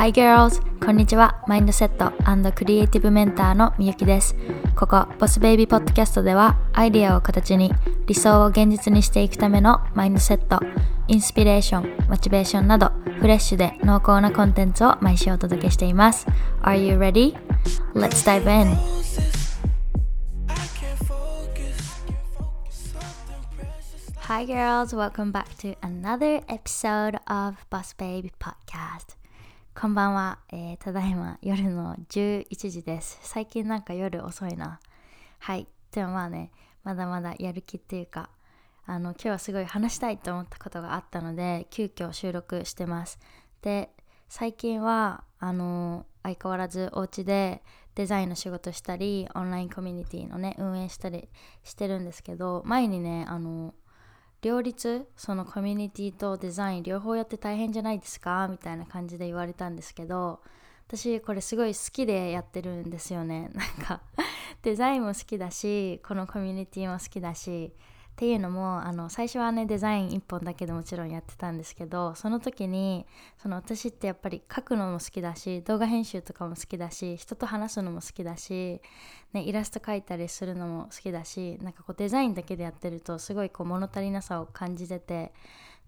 Hi girls! こんにちは。マインドセットクリエイティブメンターのみゆきです。ここ、ボスベイビーポッドキャストでは、アイディアを形に理想を現実にしていくためのマインドセット、インスピレーション、モチベーションなど、フレッシュで濃厚なコンテンツを毎週お届けしています。Are you ready? Let's dive in! Hi girls, welcome back to another episode of Boss Baby Podcast. こんばんは、えー、ただいま夜の11時です。最近なんか夜遅いな。はい。でもまあね、まだまだやる気っていうか、あの、今日はすごい話したいと思ったことがあったので、急遽収録してます。で、最近は、あの、相変わらずお家でデザインの仕事したり、オンラインコミュニティのね、運営したりしてるんですけど、前にね、あの、両立そのコミュニティとデザイン両方やって大変じゃないですか？みたいな感じで言われたんですけど私これすごい好きでやってるんですよね。なんか デザインも好きだしこのコミュニティも好きだしっていうのもあの最初はねデザイン1本だけでもちろんやってたんですけどその時にその私ってやっぱり書くのも好きだし動画編集とかも好きだし人と話すのも好きだし、ね、イラスト描いたりするのも好きだしなんかこうデザインだけでやってるとすごいこう物足りなさを感じてて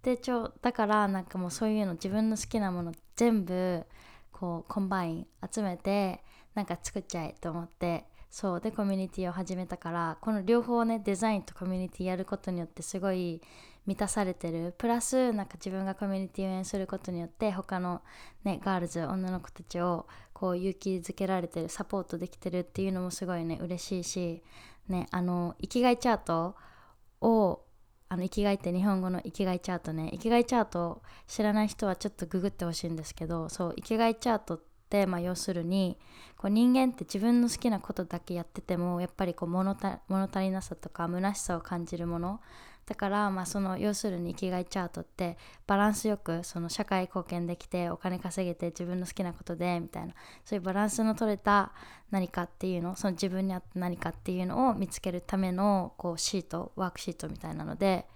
でちょだからなんかもうそういうの自分の好きなもの全部こう combine 集めてなんか作っちゃえと思ってそうでコミュニティを始めたからこの両方ねデザインとコミュニティやることによってすごい満たされてる。プラスなんか自分がコミュニティを応援することによって他のね girls 女の子たちをこう勇気づけられてるサポートできてるっていうのもすごいね嬉しいしねあの生きがいチャートをあの生きがいって日本語の生きがいチャートね生きがいチャート知らない人はちょっとググってほしいんですけどそう生きがいチャートって、まあ、要するにこう人間って自分の好きなことだけやっててもやっぱりこう物足りなさとか虚しさを感じるもの。だからまあその要するに生きがいチャートってバランスよくその社会貢献できてお金稼げて自分の好きなことでみたいな。そういうバランスの取れた何かっていうのその自分に合った何かっていうのを見つけるためのこうシートワークシートみたいなので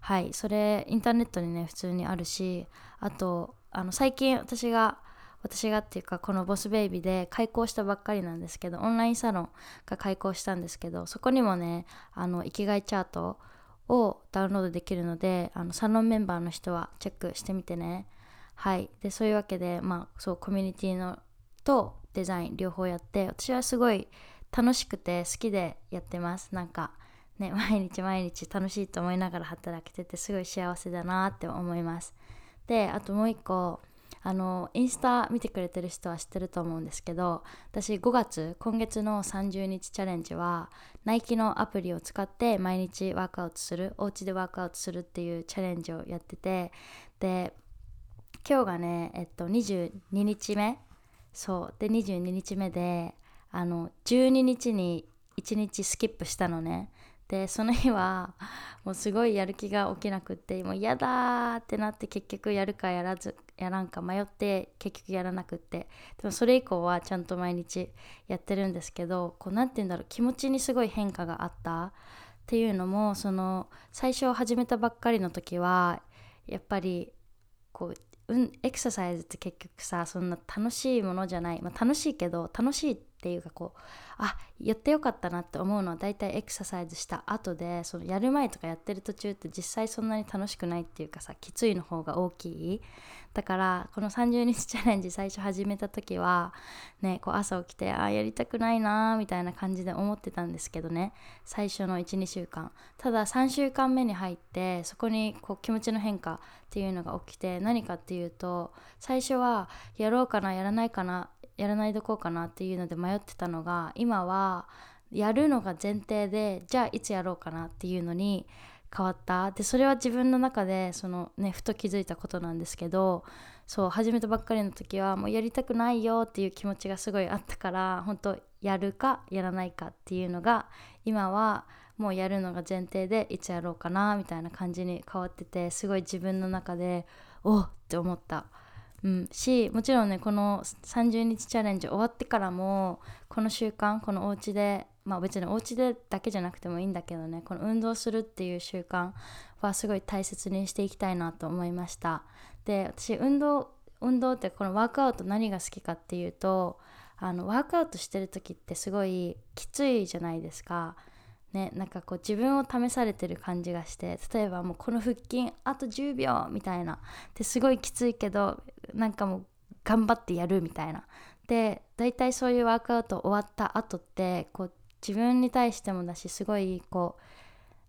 はい。それインターネットにね普通にあるしあとあの最近私が私がっていうかこのボスベイビーで開校したばっかりなんですけどオンラインサロンが開校したんですけどそこにもねあの生きがいチャートをダウンロードできるのであのサロンメンバーの人はチェックしてみてね。はい。でそういうわけでまあそうコミュニティのとデザイン両方やって私はすごい楽しくて好きでやってます。なんかね 毎日毎日楽しいと思いながら働けててすごい幸せだなって思います。であともう一個あのインスタ見てくれてる人は知ってると思うんですけど私5月今月の30日チャレンジはナイキのアプリを使って毎日ワークアウトするお家でワークアウトするっていうチャレンジをやっててで今日がねえっと22日目。そう。で22日目であの12日に1日スキップしたのね。でその日はもうすごいやる気が起きなくってもう嫌だってなって結局やるかやらずやらんか迷って結局やらなくって。でもそれ以降はちゃんと毎日やってるんですけどこう何て言うんだろう気持ちにすごい変化があった。っていうのもその最初始めたばっかりの時はやっぱりこううん、エクササイズって結局さそんな楽しいものじゃない、まあ、楽しいけど楽しいってていうかこうあやってよかったなって思うのは大体エクササイズした後でそのやる前とかやってる途中って実際そんなに楽しくないっていうかさきついの方が大きい。だからこの30日チャレンジ最初始めた時はねこう朝起きてあやりたくないなみたいな感じで思ってたんですけどね。最初の12週間。ただ3週間目に入ってそこにこう気持ちの変化っていうのが起きて何かっていうと最初はやろうかなやらないかなやらないどこうかなっていうので迷ってたのが今はやるのが前提でじゃあいつやろうかなっていうのに変わったでそれは自分の中でそのねふと気づいたことなんですけどそう始めたばっかりの時はもうやりたくないよっていう気持ちがすごいあったから本当やるかやらないかっていうのが今はもうやるのが前提でいつやろうかなみたいな感じに変わっててすごい自分の中でおっって思った。うん、しもちろんねこの30日チャレンジ終わってからもこの習慣このお家でまあ別にお家でだけじゃなくてもいいんだけどねこの運動するっていう習慣はすごい大切にしていきたいなと思いました。で私運動運動ってこのワークアウト何が好きかっていうとあのワークアウトしてる時ってすごいきついじゃないですか。ね、なんかこう自分を試されてる感じがして例えばもうこの腹筋あと10秒みたいな。ですごいきついけどなんかもう頑張ってやるみたいな。で大体そういうワークアウト終わった後ってこう自分に対してもだしすごいこ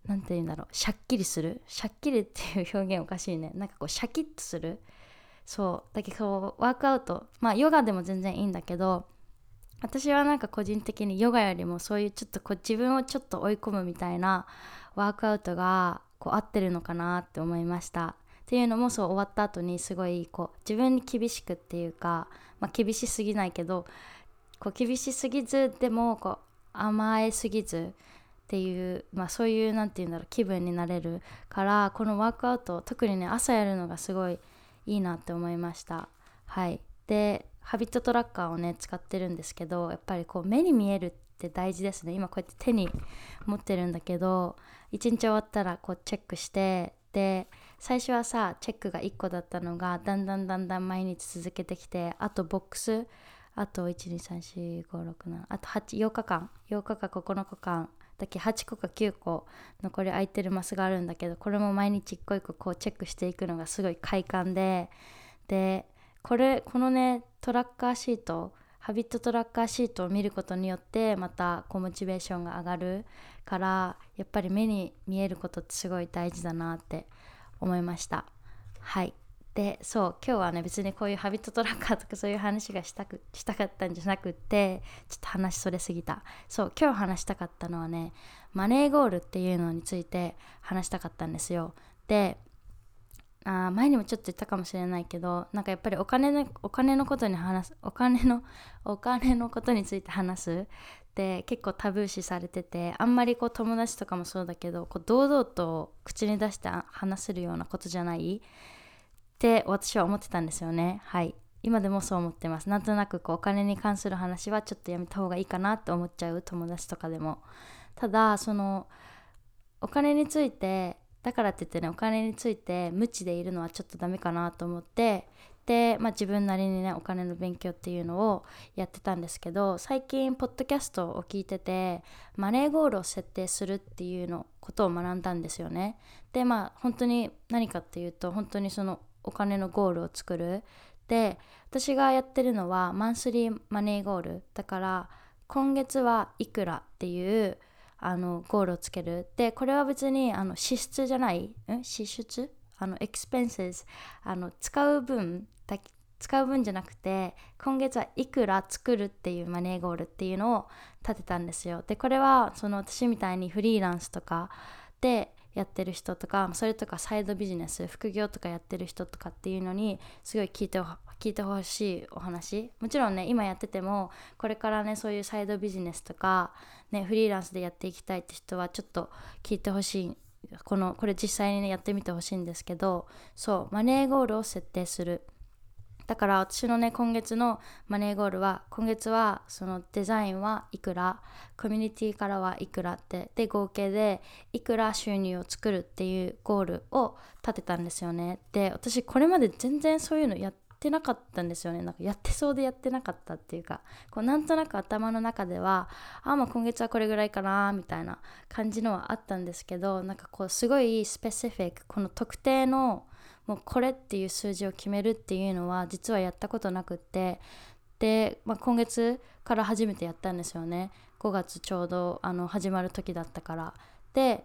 う何て言うんだろうシャッキリする。シャッキリっていう表現おかしいね。なんかこうシャキッとする。そう。だけどワークアウトまあヨガでも全然いいんだけど私はなんか個人的にヨガよりもそういうちょっとこう自分をちょっと追い込むみたいなワークアウトがこう合ってるのかなって思いました。っていうのもそう終わった後にすごいこう自分に厳しくっていうか、まあ、厳しすぎないけどこう厳しすぎずでもこう甘えすぎずっていう、まあ、そういう何て言うんだろう気分になれるからこのワークアウト特にね朝やるのがすごいいいなって思いました。はい。でハビットトラッカーをね使ってるんですけどやっぱりこう目に見えるって大事ですね。今こうやって手に持ってるんだけど一日終わったらこうチェックしてで最初はさチェックが1個だったのがだんだんだんだん毎日続けてきてあとボックスあと1234567あと8 8日間8日か9日間だけ8個か9個残り空いてるマスがあるんだけどこれも毎日一個一個こうチェックしていくのがすごい快感ででこれこのねトラッカーシートハビットトラッカーシートを見ることによってまたこうモチベーションが上がるからやっぱり目に見えることってすごい大事だなって思いました。はい。でそう今日はね別にこういうハビットトラッカーとかそういう話がしたくしたかったんじゃなくてちょっと話それすぎた。そう今日話したかったのはねマネーゴールっていうのについて話したかったんですよ。であ前にもちょっと言ったかもしれないけどなんかやっぱりお金のお金のことに話すお金のお金のことについて話す。って結構タブー視されててあんまりこう友達とかもそうだけどこう堂々と口に出して話せるようなことじゃない？って私は思ってたんですよね。はい。今でもそう思ってます。なんとなくこうお金に関する話はちょっとやめた方がいいかなって思っちゃう友達とかでも。ただそのお金についてだからって言ってねお金について無知でいるのはちょっとダメかなと思ってで、まあ、自分なりにねお金の勉強っていうのをやってたんですけど最近ポッドキャストを聞いててマネーゴールを設定するっていうのことを学んだんですよね。でまあ本当に何かっていうと本当にそのお金のゴールを作る。で私がやってるのはマンスリーマネーゴール。だから今月はいくらっていうあのゴールをつける。でこれは別にあの支出じゃない？ん？支出？あのエクスペンセスあの使う分だけ使う分じゃなくて今月はいくら作るっていうマネーゴールっていうのを立てたんですよ。でこれはその私みたいにフリーランスとかでやってる人とかそれとかサイドビジネス副業とかやってる人とかっていうのにすごい聞いて聞いてほしいお話。もちろんね今やっててもこれからねそういうサイドビジネスとか、ね、フリーランスでやっていきたいって人はちょっと聞いてほしいこのこれ実際にねやってみてほしいんですけどそうマネーゴールを設定する。だから私のね今月のマネーゴールは今月はそのデザインはいくらコミュニティからはいくらってで合計でいくら収入を作るっていうゴールを立てたんですよね。で私これまで全然そういうのやってなかったんですよね。なんかやってそうでやってなかったっていうかこうなんとなく頭の中ではあまあ今月はこれぐらいかなみたいな感じのはあったんですけどなんかこうすごいスペシフィックこの特定のもうこれっていう数字を決めるっていうのは実はやったことなくってで、まあ、今月から初めてやったんですよね。5月ちょうどあの始まる時だったから。で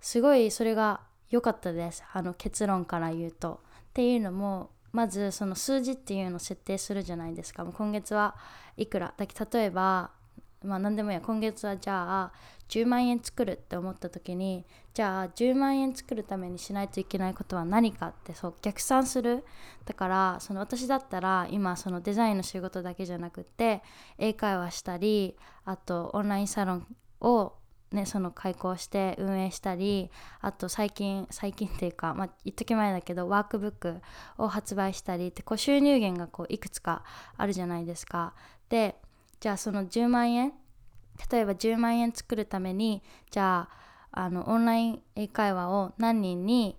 すごいそれが良かったです。あの結論から言うと。っていうのもまずその数字っていうのを設定するじゃないですか。もう今月はいくら。だけ例えばまあ何でもいいや。今月はじゃあ10万円作るって思った時にじゃあ10万円作るためにしないといけないことは何かってそう逆算する。だからその私だったら今そのデザインの仕事だけじゃなくて英会話したりあとオンラインサロンをね、その開講して運営したりあと最近最近っていうか、まあ、一時前だけどワークブックを発売したりってこう収入源がこういくつかあるじゃないですか。でじゃあその10万円例えば10万円作るためにじゃああのオンライン英会話を何人に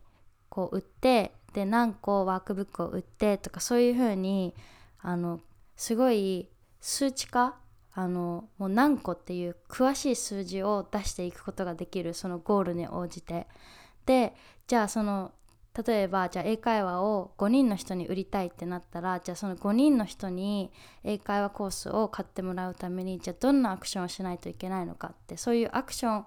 こう売ってで何個ワークブックを売ってとかそういう風にあのすごい数値化あのもう何個っていう詳しい数字を出していくことができるそのゴールに応じて。でじゃあその例えばじゃあ英会話を5人の人に売りたいってなったらじゃあその5人の人に英会話コースを買ってもらうためにじゃあどんなアクションをしないといけないのかってそういうアクション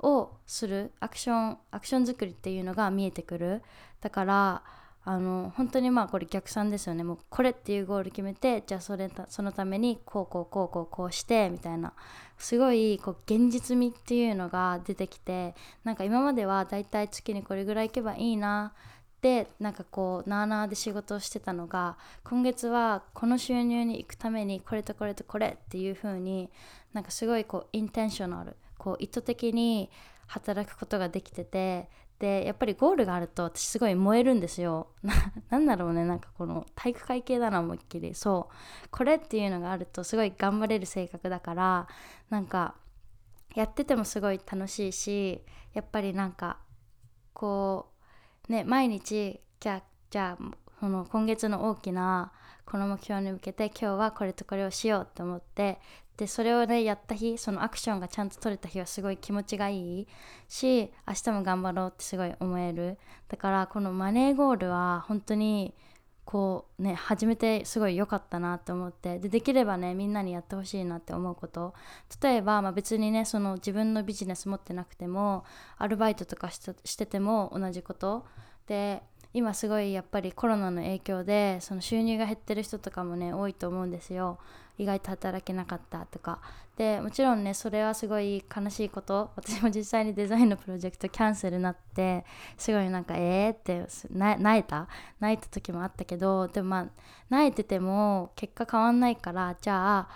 をするアクションアクション作りっていうのが見えてくる。だからあの本当にまあこれ逆算ですよね。もうこれっていうゴール決めてじゃあそれそのためにこうこうこうこうこうしてみたいな。すごいこう現実味っていうのが出てきてなんか今まではだいたい月にこれぐらい行けばいいなってなんかこうなあなあで仕事をしてたのが今月はこの収入に行くためにこれとこれとこれっていう風になんかすごいこうインテンショナルこう意図的に働くことができててでやっぱりゴールがあると私すごい燃えるんですよ。なんだろうねなんかこの体育会系だな思いっきり。そう。これっていうのがあるとすごい頑張れる性格だからなんかやっててもすごい楽しいしやっぱりなんかこうね毎日じゃあじゃあその今月の大きなこの目標に向けて今日はこれとこれをしようと思ってでそれをねやった日そのアクションがちゃんと取れた日はすごい気持ちがいいし明日も頑張ろうってすごい思える。だからこのマネーゴールは本当にこうね始めてすごい良かったなと思ってでできればねみんなにやってほしいなって思うこと。例えば、まあ、別にねその自分のビジネス持ってなくてもアルバイトとかしてても同じこと。で今すごいやっぱりコロナの影響でその収入が減ってる人とかもね多いと思うんですよ。意外と働けなかったとか。でもちろんねそれはすごい悲しいこと。私も実際にデザインのプロジェクトキャンセルになってすごいなんかえーって泣いた？泣いた時もあったけどでもまあ泣いてても結果変わんないからじゃあ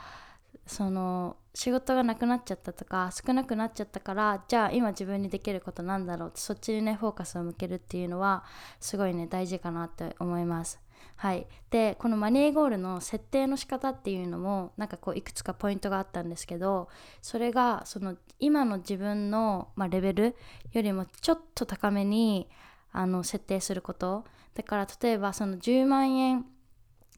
その仕事がなくなっちゃったとか少なくなっちゃったからじゃあ今自分にできることなんだろうってそっちにねフォーカスを向けるっていうのはすごいね大事かなって思います。はい。でこのマネーゴールの設定の仕方っていうのもなんかこういくつかポイントがあったんですけどそれがその今の自分の、まあ、レベルよりもちょっと高めにあの設定すること。だから例えばその10万円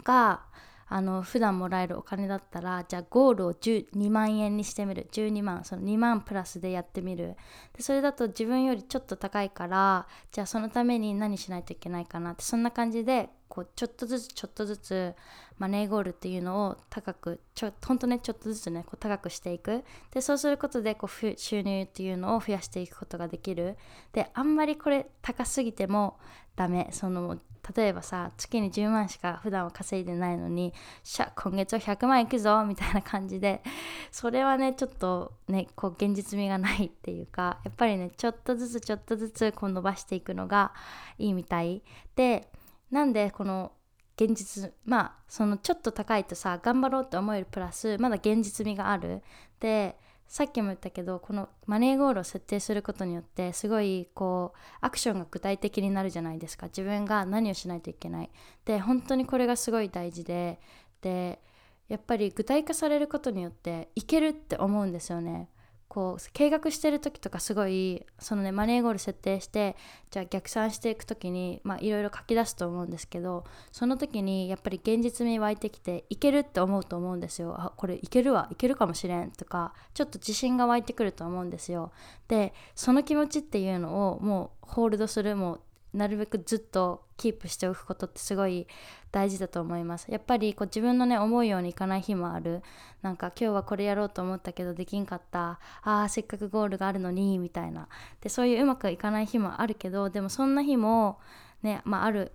があの普段もらえるお金だったらじゃあゴールを12万円にしてみる。12万その2万プラスでやってみる。でそれだと自分よりちょっと高いからじゃあそのために何しないといけないかなってそんな感じでこうちょっとずつちょっとずつマネーゴールっていうのを高くちょほんとねちょっとずつねこう高くしていく。でそうすることでこう収入っていうのを増やしていくことができる。であんまりこれ高すぎてもダメ。その例えばさ月に10万しか普段は稼いでないのにしゃ今月は100万いくぞみたいな感じでそれはねちょっとねこう現実味がないっていうかやっぱりねちょっとずつちょっとずつこう伸ばしていくのがいいみたい。でなんでこの現実まあそのちょっと高いとさ頑張ろうって思えるプラスまだ現実味がある。でさっきも言ったけどこのマネーゴールを設定することによってすごいこうアクションが具体的になるじゃないですか。自分が何をしないといけない。で本当にこれがすごい大事で。でやっぱり具体化されることによっていけるって思うんですよね。こう計画してる時とかすごいそのねマネーゴール設定してじゃあ逆算していく時にまあいろいろ書き出すと思うんですけどその時にやっぱり現実味湧いてきていけるって思うと思うんですよ。あこれいけるわいけるかもしれんとかちょっと自信が湧いてくると思うんですよ。でその気持ちっていうのをもうホールドするもうなるべくずっとキープしておくことってすごい大事だと思います。やっぱりこう自分のね思うようにいかない日もある。なんか今日はこれやろうと思ったけどできんかった。あーせっかくゴールがあるのにみたいな。でそういううまくいかない日もあるけどでもそんな日もねまあある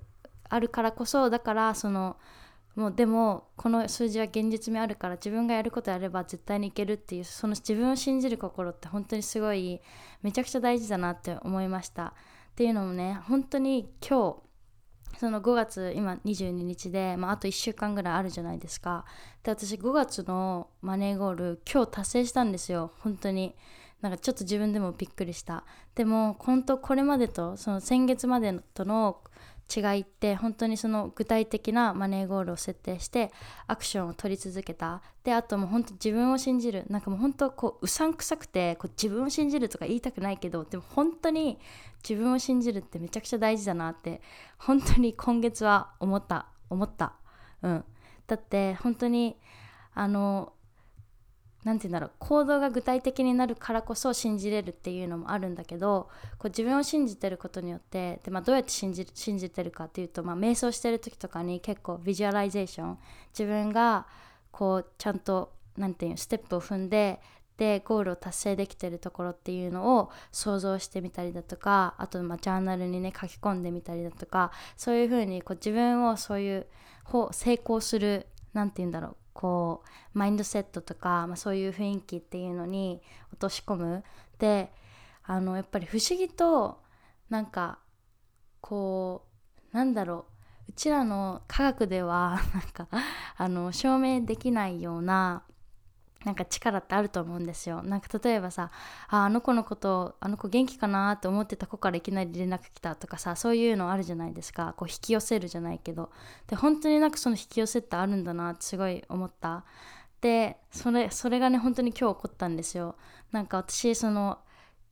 あるからこそだからそのもうでもこの数字は現実味あるから自分がやることやれば絶対にいけるっていうその自分を信じる心って本当にすごいめちゃくちゃ大事だなって思いました。っていうのもね本当に今日その5月今22日で、まあ、あと1週間ぐらいあるじゃないですか。で私5月のマネーゴール今日達成したんですよ。本当に。なんかちょっと自分でもびっくりした。でも本当これまでとその先月までとの違いって本当にその具体的なマネーゴールを設定してアクションを取り続けた。であともう本当自分を信じる。なんかもう本当こううさんくさくてこう自分を信じるとか言いたくないけどでも本当に自分を信じるってめちゃくちゃ大事だなって本当に今月は思った。思った。うん。だって本当にあの何て言うんだろう行動が具体的になるからこそ信じれるっていうのもあるんだけどこう自分を信じてることによってで、まあ、どうやって信じ信じてるかっていうと、まあ、瞑想してる時とかに結構 visualization 自分がこうちゃんと何て言うステップを踏んででゴールを達成できてるところっていうのを想像してみたりだとかあとまあジャーナルにね書き込んでみたりだとかそういうふうにこう自分をそういう成功する何て言うんだろうこうマインドセットとか、まあ、そういう雰囲気っていうのに落とし込む。であのやっぱり不思議となんかこうなんだろう。うちらの科学ではなんかあの証明できないようななんか力ってあると思うんですよ。なんか例えばさああの子のことあの子元気かなって思ってた子からいきなり連絡来たとかさそういうのあるじゃないですか。こう引き寄せるじゃないけど。で本当になんかその引き寄せってあるんだなってすごい思った。でそれそれがね本当に今日起こったんですよ。なんか私その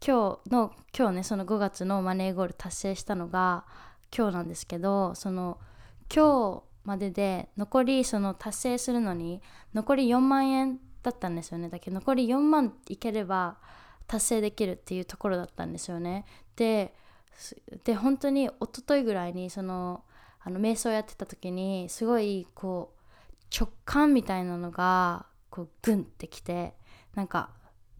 今日の今日ねその5月のマネーゴール達成したのが今日なんですけどその今日までで残りその達成するのに残り4万円だったんですよね。だけど残り4万いければ達成できるっていうところだったんですよね。でで本当に一昨日ぐらいにそのあの瞑想やってた時にすごいこう直感みたいなのがこうグンってきてなんか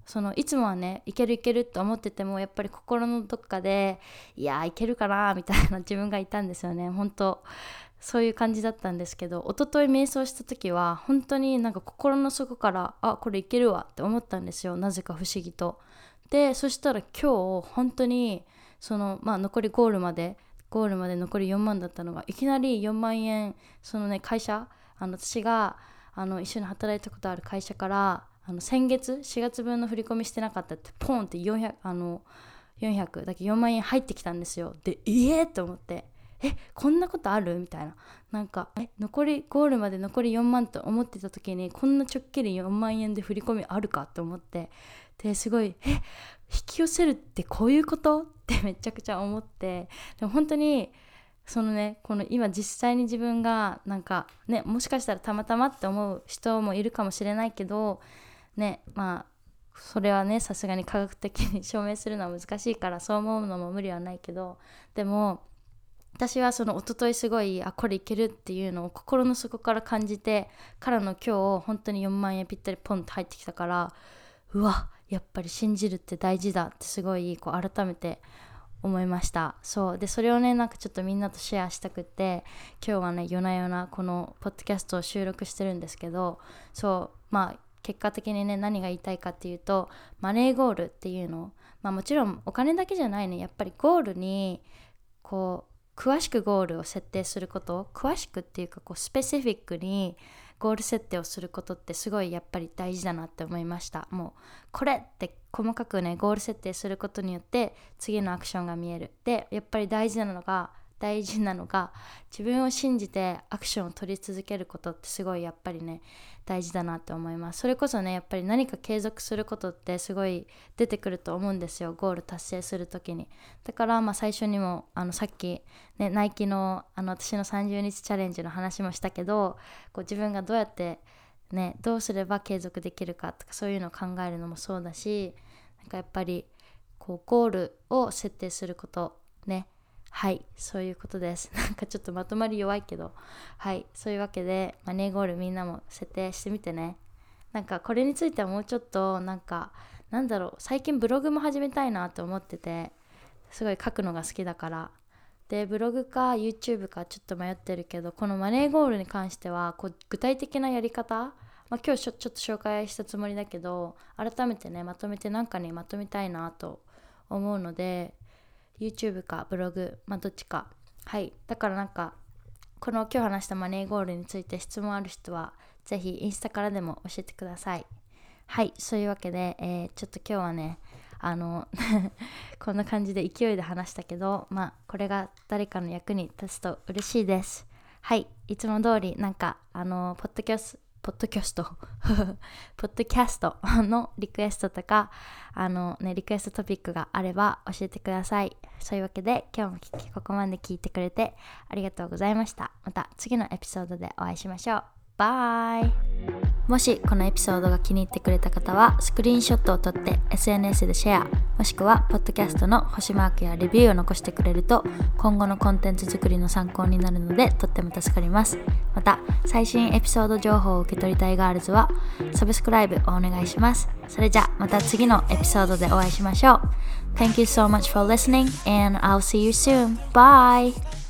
そのいつもはねいけるいけるって思っててもやっぱり心のどっかでいやいけるかなみたいな自分がいたんですよね。本当。そういう感じだったんですけど一昨日瞑想した時は本当になんか心の底からあこれいけるわって思ったんですよ。なぜか不思議と。でそしたら今日本当にそのまあ残りゴールまでゴールまで残り4万だったのがいきなり4万円そのね会社あの私があの一緒に働いたことある会社からあの先月4月分の振り込みしてなかったってポンって400あの400だけ4万円入ってきたんですよ。でええ、と思って。えこんなことある？みたいな。なんかえ残りゴールまで残り4万と思ってた時にこんなちょっきり4万円で振り込みあるか？と思って。ですごいえ引き寄せるってこういうこと？ってめちゃくちゃ思って。でも本当にそのねこの今実際に自分がなんかねもしかしたらたまたまって思う人もいるかもしれないけどねまあそれはねさすがに科学的に証明するのは難しいからそう思うのも無理はないけど。でも私はその一昨日すごいあこれいけるっていうのを心の底から感じてからの今日本当に4万円ぴったりポンと入ってきたからうわやっぱり信じるって大事だってすごいこう改めて思いました。そう。でそれをねなんかちょっとみんなとシェアしたくて今日はね夜な夜なこのポッドキャストを収録してるんですけどそう。まあ結果的にね何が言いたいかっていうとマネーゴールっていうの。まあもちろんお金だけじゃないね。やっぱりゴールにこう詳しくゴールを設定すること詳しくっていうかこうスペシフィックにゴール設定をすることってすごいやっぱり大事だなって思いました。もうこれって細かくねゴール設定することによって次のアクションが見える。でやっぱり大事なのが大事なのが自分を信じてアクションを取り続けることってすごいやっぱりね大事だなって思います。それこそねやっぱり何か継続することってすごい出てくると思うんですよ。ゴール達成する時に。だからまあ最初にもあのさっき、ね、ナイキのあの私の30日チャレンジの話もしたけどこう自分がどうやってねどうすれば継続できるかとかそういうのを考えるのもそうだしなんかやっぱりこうゴールを設定することねはいそういうことです。なんかちょっとまとまり弱いけど。はいそういうわけでマネーゴールみんなも設定してみてね。なんかこれについてはもうちょっとなんかなんだろう最近ブログも始めたいなと思っててすごい書くのが好きだから。でブログか YouTube かちょっと迷ってるけどこのマネーゴールに関してはこう具体的なやり方まあ、今日ちょっと紹介したつもりだけど改めてねまとめて何かにまとめたいなと思うので YouTube かブログ、まあ、どっちか。はい。だからなんかこの今日話したマネーゴールについて質問ある人はぜひインスタからでも教えてください。はい。そういうわけで、えー、ちょっと今日はねあの こんな感じで勢いで話したけどまあこれが誰かの役に立つと嬉しいです。はい。いつも通りなんかあのポッドキャストポッドキャスト。ポッドキャストのリクエストとかあのねリクエストトピックがあれば教えてください。そういうわけで今日もここまで聞いてくれてありがとうございました。また次のエピソードでお会いしましょう。バイ。もしこのエピソードが気に入ってくれた方はスクリーンショットを撮って SNS でシェアもしくはポッドキャストの星マークやレビューを残してくれると今後のコンテンツ作りの参考になるのでとっても助かりますまた最新エピソード情報を受け取りたいガールズはサブスクライブをお願いしますそれじゃまた次のエピソードでお会いしましょう Thank you so much for listening and I'll see you soon. Bye!